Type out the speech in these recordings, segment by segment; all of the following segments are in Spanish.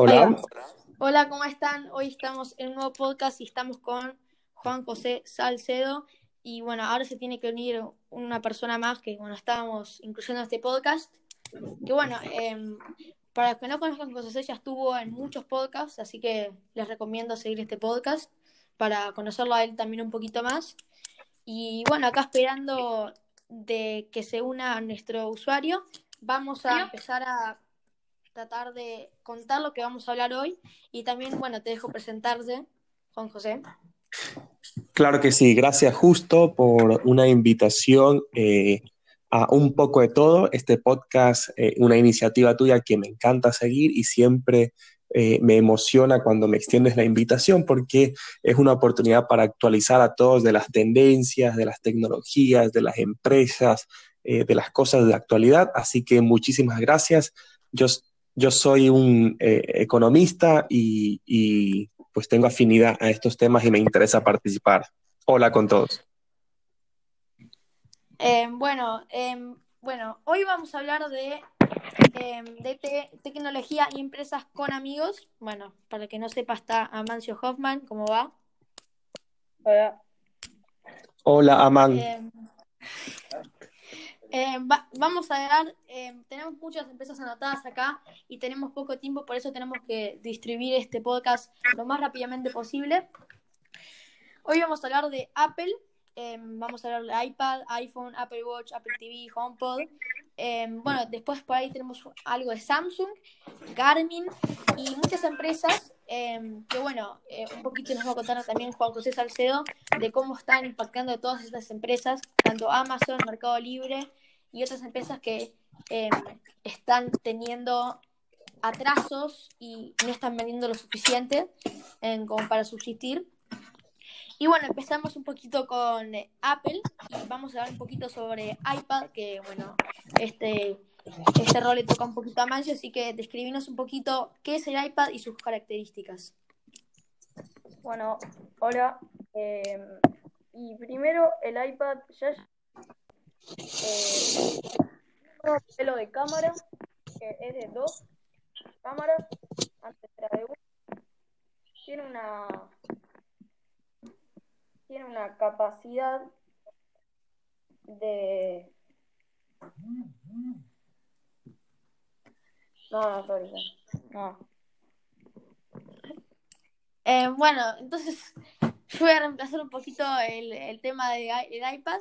Hola. Hola, ¿cómo están? Hoy estamos en un nuevo podcast y estamos con Juan José Salcedo. Y bueno, ahora se tiene que unir una persona más que, bueno, estábamos incluyendo este podcast. Que bueno, em, para los que no conozcan José, ya estuvo en muchos podcasts, así que les recomiendo seguir este podcast para conocerlo a él también un poquito más. Y bueno, acá esperando de que se una nuestro usuario, vamos a empezar a tratar de contar lo que vamos a hablar hoy y también, bueno, te dejo presentarse, Juan José. Claro que sí, gracias justo por una invitación eh, a un poco de todo. Este podcast, eh, una iniciativa tuya que me encanta seguir y siempre eh, me emociona cuando me extiendes la invitación porque es una oportunidad para actualizar a todos de las tendencias, de las tecnologías, de las empresas, de las cosas de actualidad. Así que muchísimas gracias. Yo yo soy un eh, economista y, pues tengo afinidad a estos temas y me interesa participar. Hola con todos. Em, bueno, em, bueno, hoy vamos a hablar de, em, de tecnología y empresas con amigos. Bueno, para el que no sepa, está Amancio Hoffman. ¿Cómo va? Hola. Hola, Aman. Eh, vamos a ver, eh, tenemos muchas empresas anotadas acá y tenemos poco tiempo, por eso tenemos que distribuir este podcast lo más rápidamente posible. Hoy vamos a hablar de Apple, eh, vamos a hablar de iPad, iPhone, Apple Watch, Apple TV, HomePod. Bueno, después por ahí tenemos algo de Samsung, Garmin y muchas empresas que bueno, un poquito nos va a contar también Juan José Salcedo de cómo están impactando todas estas empresas, tanto Amazon, Mercado Libre y otras empresas que em, están teniendo atrasos y no están vendiendo lo suficiente como para subsistir. Y bueno, empezamos un poquito con Apple y vamos a hablar un poquito sobre iPad, que bueno, este, este rol le toca un poquito a Mancio, así que describinos un poquito qué es el iPad y sus características. Bueno, hola. Em, y primero, el iPad ya eh, un modelo de cámara que es de dos cámaras antes era de una tiene una tiene una capacidad de no, no, no. Eh, bueno, entonces voy a reemplazar un poquito el, tema del de, iPad.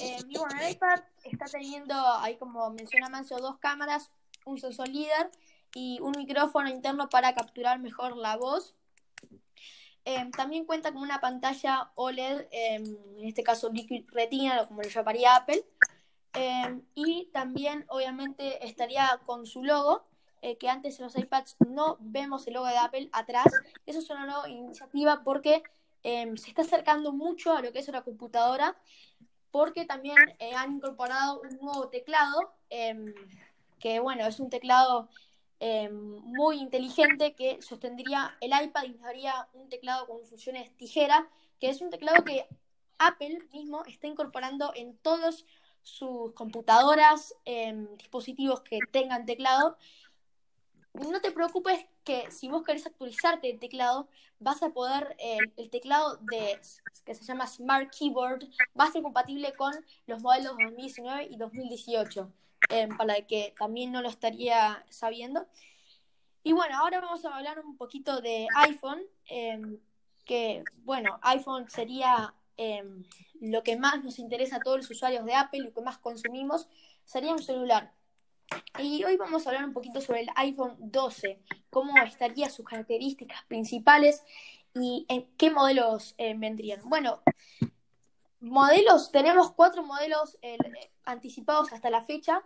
Eh, bueno, el iPad está teniendo, ahí como menciona Manso, dos cámaras, un sensor líder y un micrófono interno para capturar mejor la voz. Eh, también cuenta con una pantalla OLED, em, en este caso Liquid Retina, como lo llamaría Apple. Em, y también, obviamente, estaría con su logo, eh, que antes en los iPads no vemos el logo de Apple atrás. Eso es una nueva iniciativa porque Em, se está acercando mucho a lo que es una computadora porque también eh, han incorporado un nuevo teclado, em, que bueno, es un teclado em, muy inteligente que sostendría el iPad y daría un teclado con funciones tijera, que es un teclado que Apple mismo está incorporando en todas sus computadoras, dispositivos que tengan teclado. No te preocupes que si vos querés actualizarte el teclado, vas a poder, eh, el teclado de que se llama Smart Keyboard va a ser compatible con los modelos 2019 y 2018, eh, para el que también no lo estaría sabiendo. Y bueno, ahora vamos a hablar un poquito de iPhone, em, que bueno, iPhone sería em, lo que más nos interesa a todos los usuarios de Apple, lo que más consumimos, sería un celular. Y hoy vamos a hablar un poquito sobre el iPhone 12, cómo estarían sus características principales y en qué modelos eh, vendrían. Bueno, modelos, tenemos cuatro modelos eh, anticipados hasta la fecha.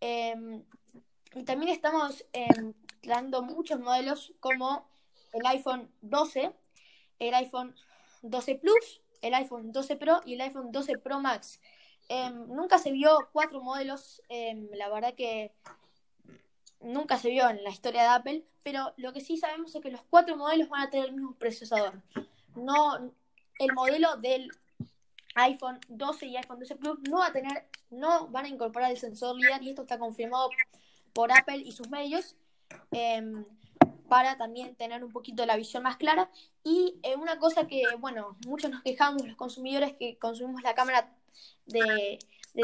Em, y también estamos em, dando muchos modelos como el iPhone 12, el iPhone 12 Plus, el iPhone 12 Pro y el iPhone 12 Pro Max. Em, nunca se vio cuatro modelos, em, la verdad que nunca se vio en la historia de Apple, pero lo que sí sabemos es que los cuatro modelos van a tener el mismo procesador. No, el modelo del iPhone 12 y iPhone 12 Plus no va a tener, no van a incorporar el sensor LIDAR y esto está confirmado por Apple y sus medios. Em, para también tener un poquito la visión más clara. Y eh, una cosa que, bueno, muchos nos quejamos los consumidores que consumimos la cámara de,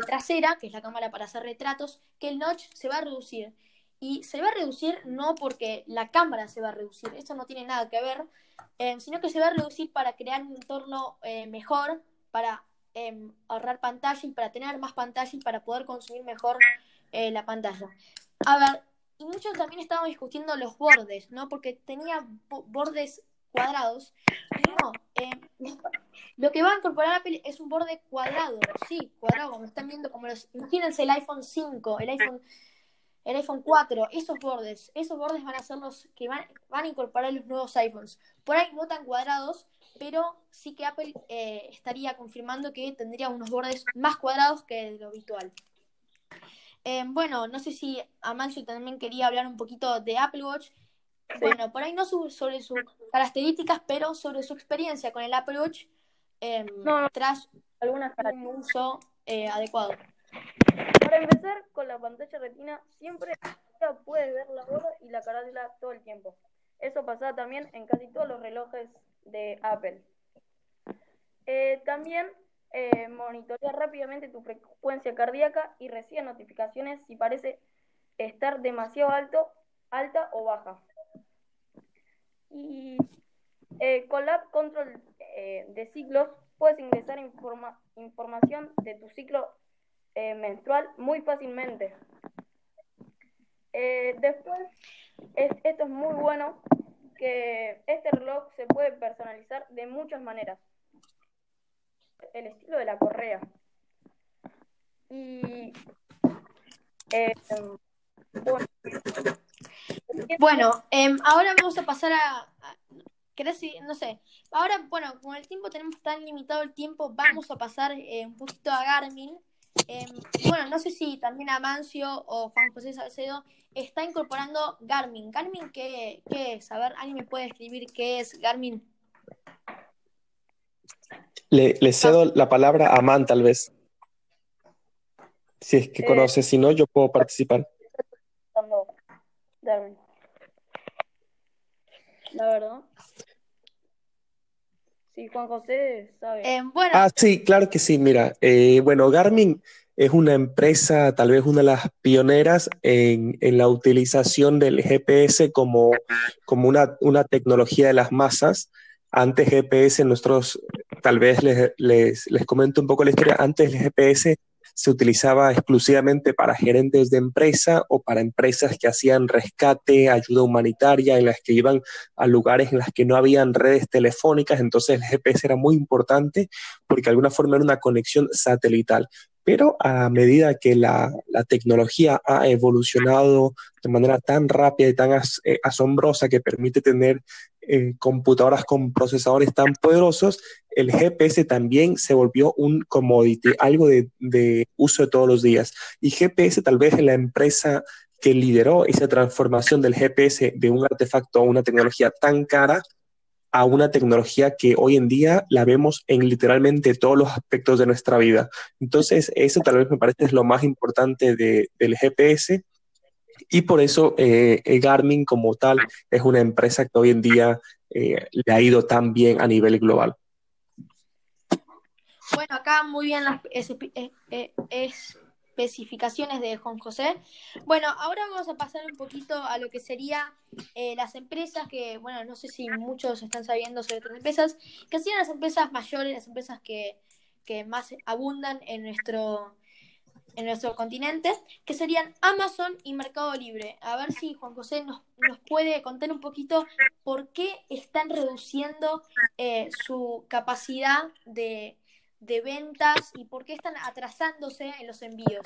trasera, que es la cámara para hacer retratos, que el notch se va a reducir. Y se va a reducir no porque la cámara se va a reducir, eso no tiene nada que ver, eh, sino que se va a reducir para crear un entorno eh, mejor, para em, ahorrar pantalla y para tener más pantalla y para poder consumir mejor eh, la pantalla. A ver, y muchos también estaban discutiendo los bordes, ¿no? Porque tenía bordes cuadrados. Y no, em, lo que va a incorporar Apple es un borde cuadrado, sí, cuadrado, como están viendo, como los, imagínense el iPhone 5, el iPhone el iPhone 4, esos bordes, esos bordes van a ser los que van, van a incorporar los nuevos iPhones. Por ahí no tan cuadrados, pero sí que Apple eh, estaría confirmando que tendría unos bordes más cuadrados que lo habitual. Eh, bueno, no sé si Amancio también quería hablar un poquito de Apple Watch. Bueno, por ahí no sobre sus características, pero sobre su experiencia con el Apple Watch em, tras algunas un uso eh, adecuado. Para empezar, con la pantalla retina siempre puedes ver la hora y la carátula todo el tiempo. Eso pasa también en casi todos los relojes de Apple. Eh, también eh, monitorea rápidamente tu frecuencia cardíaca y recibe notificaciones si parece estar demasiado alto, alta o baja. Y eh, con la App Control eh, de ciclos puedes ingresar información de tu ciclo menstrual muy fácilmente. Después, esto es muy bueno, que este reloj se puede personalizar de muchas maneras. El estilo de la correa. Y eh, bueno, em, ahora vamos a pasar a, a no sé, ahora, bueno, con el tiempo tenemos tan limitado el tiempo, vamos a pasar un poquito a Garmin, Em, bueno, no sé si también Amancio o Juan José Salcedo está incorporando Garmin. ¿Garmin qué, es? A ver, ¿alguien me puede escribir qué es Garmin? Le, cedo la palabra a Man, tal vez. Si es que conoce, si no, yo puedo participar. La verdad. Sí, Juan José sabe. Eh, bueno. Ah, sí, claro que sí. Mira, eh, bueno, Garmin es una empresa, tal vez una de las pioneras en, la utilización del GPS como, como una, una, tecnología de las masas. Antes GPS, nosotros, tal vez les, les, les comento un poco la historia, antes el GPS se utilizaba exclusivamente para gerentes de empresa o para empresas que hacían rescate, ayuda humanitaria, en las que iban a lugares en las que no habían redes telefónicas, entonces el GPS era muy importante porque de alguna forma era una conexión satelital. Pero a medida que la, tecnología ha evolucionado de manera tan rápida y tan eh, asombrosa que permite tener eh, computadoras con procesadores tan poderosos, el GPS también se volvió un commodity, algo de, de uso de todos los días. Y GPS tal vez es la empresa que lideró esa transformación del GPS de un artefacto a una tecnología tan cara a una tecnología que hoy en día la vemos en literalmente todos los aspectos de nuestra vida. Entonces, eso tal vez me parece es lo más importante del GPS y por eso eh, Garmin como tal es una empresa que hoy en día eh, le ha ido tan bien a nivel global. Bueno, acá muy bien las eh, especificaciones de Juan José. Bueno, ahora vamos a pasar un poquito a lo que sería eh, las empresas, que bueno, no sé si muchos están sabiendo sobre otras empresas, que serían las empresas mayores, las empresas que, más abundan en nuestro, en nuestro continente, que serían Amazon y Mercado Libre. A ver si Juan José nos, nos puede contar un poquito por qué están reduciendo eh, su capacidad de de ventas y por qué están atrasándose en los envíos?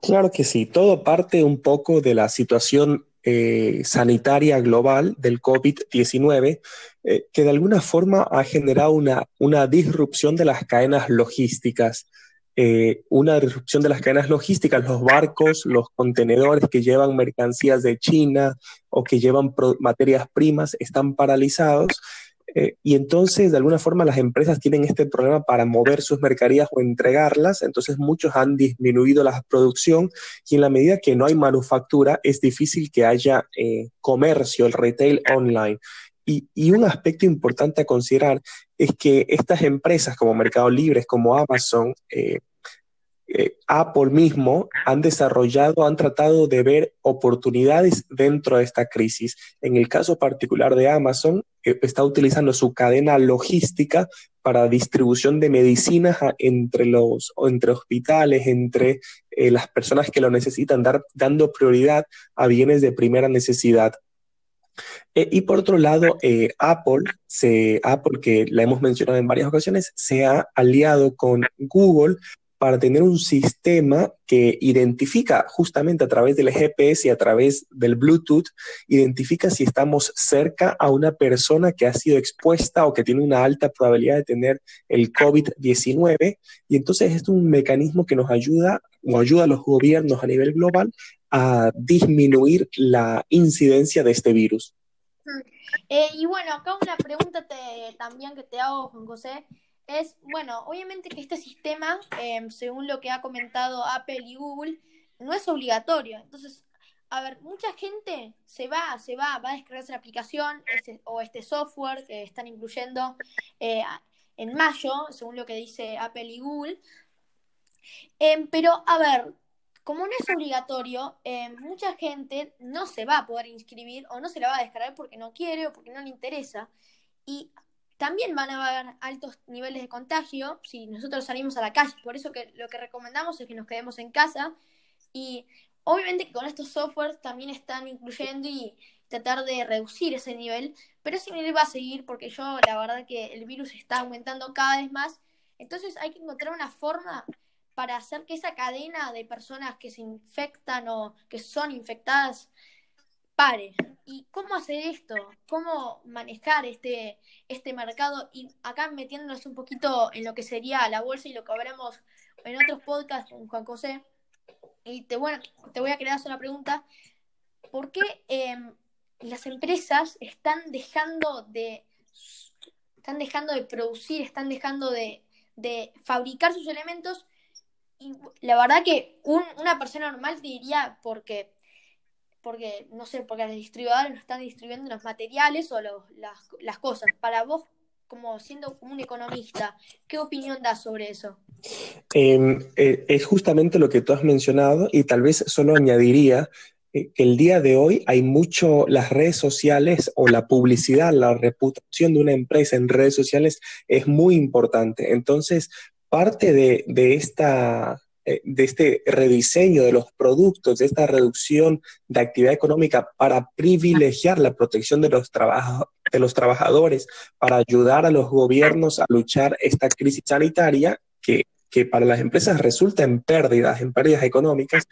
Claro que sí, todo parte un poco de la situación eh, sanitaria global del COVID-19, eh, que de alguna forma ha generado una, una disrupción de las cadenas logísticas. Eh, una disrupción de las cadenas logísticas, los barcos, los contenedores que llevan mercancías de China o que llevan materias primas están paralizados Eh, y entonces, de alguna forma, las empresas tienen este problema para mover sus mercaderías o entregarlas. Entonces, muchos han disminuido la producción y en la medida que no hay manufactura, es difícil que haya eh, comercio, el retail online. Y, y, un aspecto importante a considerar es que estas empresas como Mercado Libre, como Amazon, eh, eh, Apple mismo han desarrollado, han tratado de ver oportunidades dentro de esta crisis. En el caso particular de Amazon, eh, está utilizando su cadena logística para distribución de medicinas entre los entre hospitales, entre eh, las personas que lo necesitan, dar, dando prioridad a bienes de primera necesidad. y por otro lado, Apple, se, Apple, que la hemos mencionado en varias ocasiones, se ha aliado con Google para tener un sistema que identifica justamente a través del GPS y a través del Bluetooth, identifica si estamos cerca a una persona que ha sido expuesta o que tiene una alta probabilidad de tener el COVID-19. Y entonces es un mecanismo que nos ayuda o ayuda a los gobiernos a nivel global a disminuir la incidencia de este virus. Eh, y bueno, acá una pregunta también que te hago, Juan José es, bueno, obviamente que este sistema, em, según lo que ha comentado Apple y Google, no es obligatorio. Entonces, a ver, mucha gente se va, se va, va a descargarse la aplicación o este software que están incluyendo eh, en mayo, según lo que dice Apple y Google. Em, pero, a ver, como no es obligatorio, em, mucha gente no se va a poder inscribir o no se la va a descargar porque no quiere o porque no le interesa. Y también van a haber altos niveles de contagio si nosotros salimos a la calle. Por eso que lo que recomendamos es que nos quedemos en casa y obviamente con estos softwares también están incluyendo y tratar de reducir ese nivel, pero ese nivel va a seguir porque yo la verdad que el virus está aumentando cada vez más, entonces hay que encontrar una forma para hacer que esa cadena de personas que se infectan o que son infectadas ¿Y cómo hacer esto? ¿Cómo manejar este, este mercado? Y acá metiéndonos un poquito en lo que sería la bolsa y lo que habremos en otros podcasts con Juan José. Y te, bueno, te voy a hacer una pregunta. ¿Por qué em, las empresas están dejando de están dejando de producir, están dejando de, de fabricar sus elementos? Y la verdad que una persona normal te diría porque porque, no sé, porque los distribuidores no están distribuyendo los materiales o las, cosas. Para vos, como siendo un economista, ¿qué opinión das sobre eso? Em, eh, es justamente lo que tú has mencionado y tal vez solo añadiría eh, que el día de hoy hay mucho, las redes sociales o la publicidad, la reputación de una empresa en redes sociales es muy importante. Entonces, parte de, de esta eh, de este rediseño de los productos, de esta reducción de actividad económica para privilegiar la protección de los, de los trabajadores, para ayudar a los gobiernos a luchar esta crisis sanitaria que, que para las empresas resulta en pérdidas, en pérdidas económicas,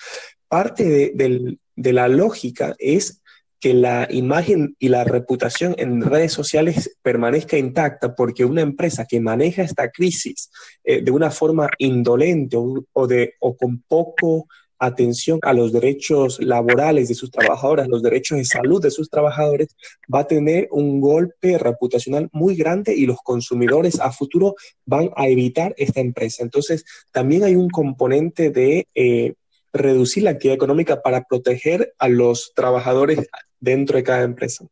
parte de, de la lógica es que la imagen y la reputación en redes sociales permanezca intacta porque una empresa que maneja esta crisis eh, de una forma indolente o, con poco atención a los derechos laborales de sus trabajadores, los derechos de salud de sus trabajadores, va a tener un golpe reputacional muy grande y los consumidores a futuro van a evitar esta empresa. Entonces, también hay un componente de eh, reducir la actividad económica para proteger a los trabajadores dentro de cada empresa.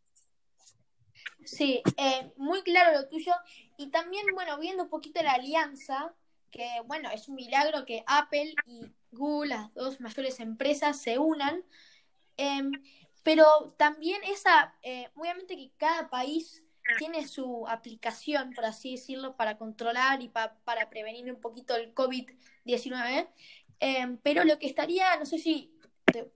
Sí, eh, muy claro lo tuyo. Y también, bueno, viendo un poquito la alianza, que bueno, es un milagro que Apple y Google, las dos mayores empresas, se unan. Em, pero también esa, eh, obviamente que cada país tiene su aplicación, por así decirlo, para controlar y para prevenir un poquito el COVID-19. Em, pero lo que estaría, no sé si,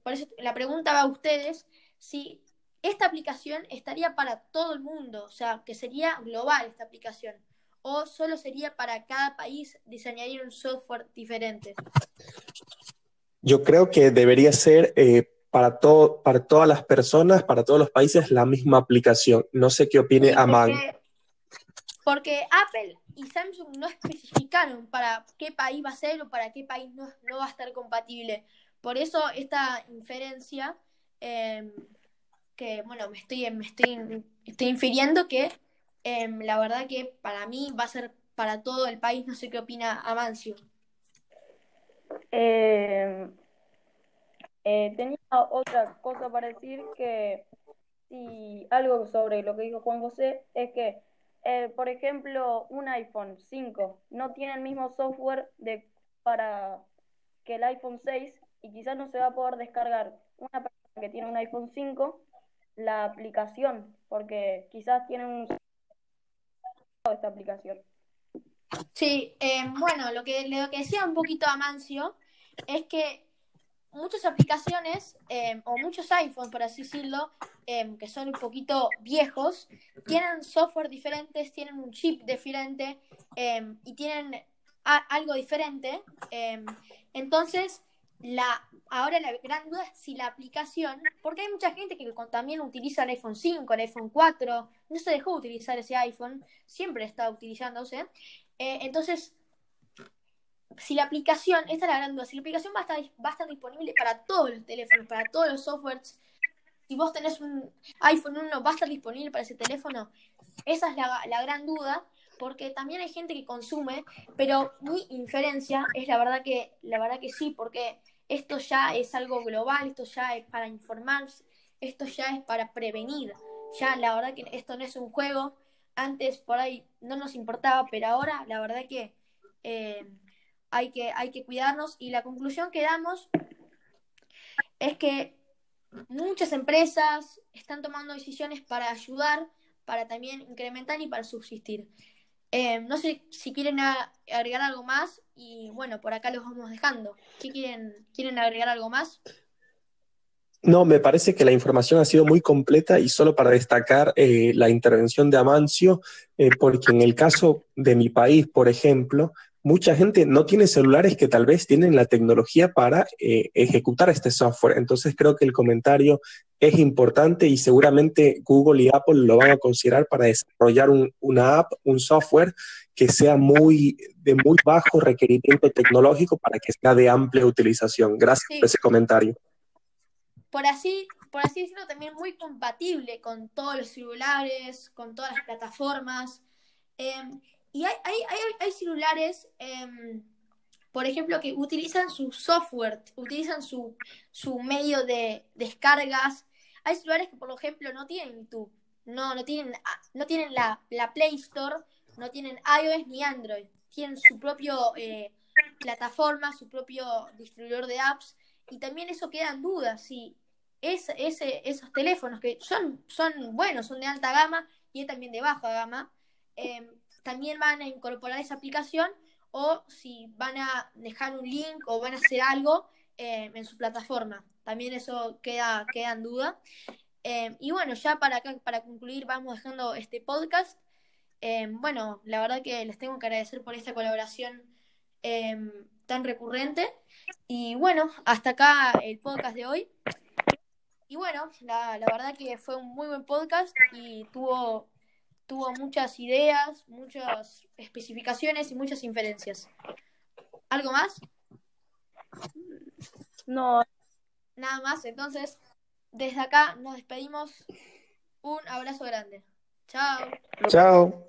por eso la pregunta va a ustedes, si esta aplicación estaría para todo el mundo, o sea, que sería global esta aplicación, o solo sería para cada país diseñar un software diferente. Yo creo que debería ser eh, para, todo, para todas las personas, para todos los países, la misma aplicación. No sé qué opine Aman. Porque Apple y Samsung no especificaron para qué país va a ser o para qué país no, no va a estar compatible. Por eso esta inferencia Em, que, bueno, me estoy, me estoy, estoy infiriendo que Em, la verdad que para mí va a ser para todo el país, no sé qué opina Amancio. Eh, tenía otra cosa para decir que si algo sobre lo que dijo Juan José es que, eh, por ejemplo, un iPhone 5 no tiene el mismo software de, para que el iPhone 6 y quizás no se va a poder descargar una que tiene un iPhone 5 la aplicación porque quizás tiene un esta aplicación. Sí, eh, bueno, lo que, lo que decía un poquito Amancio es que muchas aplicaciones eh, o muchos iPhones, por así decirlo, eh, que son un poquito viejos, tienen software diferentes, tienen un chip diferente y tienen algo diferente. entonces, la, ahora la gran duda es si la aplicación, porque hay mucha gente que también utiliza el iPhone 5, el iPhone 4, no se dejó utilizar ese iPhone, siempre está utilizándose. entonces, si la aplicación, esta es la gran duda, si la aplicación va a, estar, va a estar disponible para todos los teléfonos, para todos los softwares, si vos tenés un iPhone 1, ¿va a estar disponible para ese teléfono? Esa es la, la gran duda, porque también hay gente que consume, pero mi inferencia es la verdad que, la verdad que sí, porque esto ya es algo global, esto ya es para informarse, esto ya es para prevenir. Ya la verdad que esto no es un juego. Antes por ahí no nos importaba, pero ahora la verdad que eh, hay que, hay que cuidarnos y la conclusión que damos es que muchas empresas están tomando decisiones para ayudar, para también incrementar y para subsistir. Eh, no sé si quieren agregar algo más y bueno, por acá los vamos dejando. ¿Qué quieren, quieren agregar algo más? No, me parece que la información ha sido muy completa y solo para destacar eh, la intervención de Amancio, eh, porque en el caso de mi país, por ejemplo, mucha gente no tiene celulares que tal vez tienen la tecnología para eh, ejecutar este software. Entonces creo que el comentario es importante y seguramente Google y Apple lo van a considerar para desarrollar una app, un software que sea muy de muy bajo requerimiento tecnológico para que sea de amplia utilización. Gracias por ese comentario. Por así, por así decirlo, también muy compatible con todos los celulares, con todas las plataformas. Em, y hay, hay, hay, hay celulares, em, por ejemplo, que utilizan su software, utilizan su, su medio de descargas. Hay celulares que, por ejemplo, no tienen YouTube, no, no tienen, ah, no tienen la, la Play Store, no tienen iOS ni Android. Tienen su propio eh, plataforma, su propio distribuidor de apps. Y también eso queda en duda, si es, ese, esos teléfonos que son, son buenos, son de alta gama y también de baja gama, em, también van a incorporar esa aplicación o si van a dejar un link o van a hacer algo eh, en su plataforma. También eso queda, queda en duda. Eh, y bueno, ya para, para concluir, vamos dejando este podcast. Eh, bueno, la verdad que les tengo que agradecer por esta colaboración tan recurrente. Y bueno, hasta acá el podcast de hoy. Y bueno, la, la verdad que fue un muy buen podcast y tuvo tuvo muchas ideas, muchas especificaciones y muchas inferencias. ¿Algo más? No. Nada más, entonces, desde acá nos despedimos. Un abrazo grande. Chao. Chao.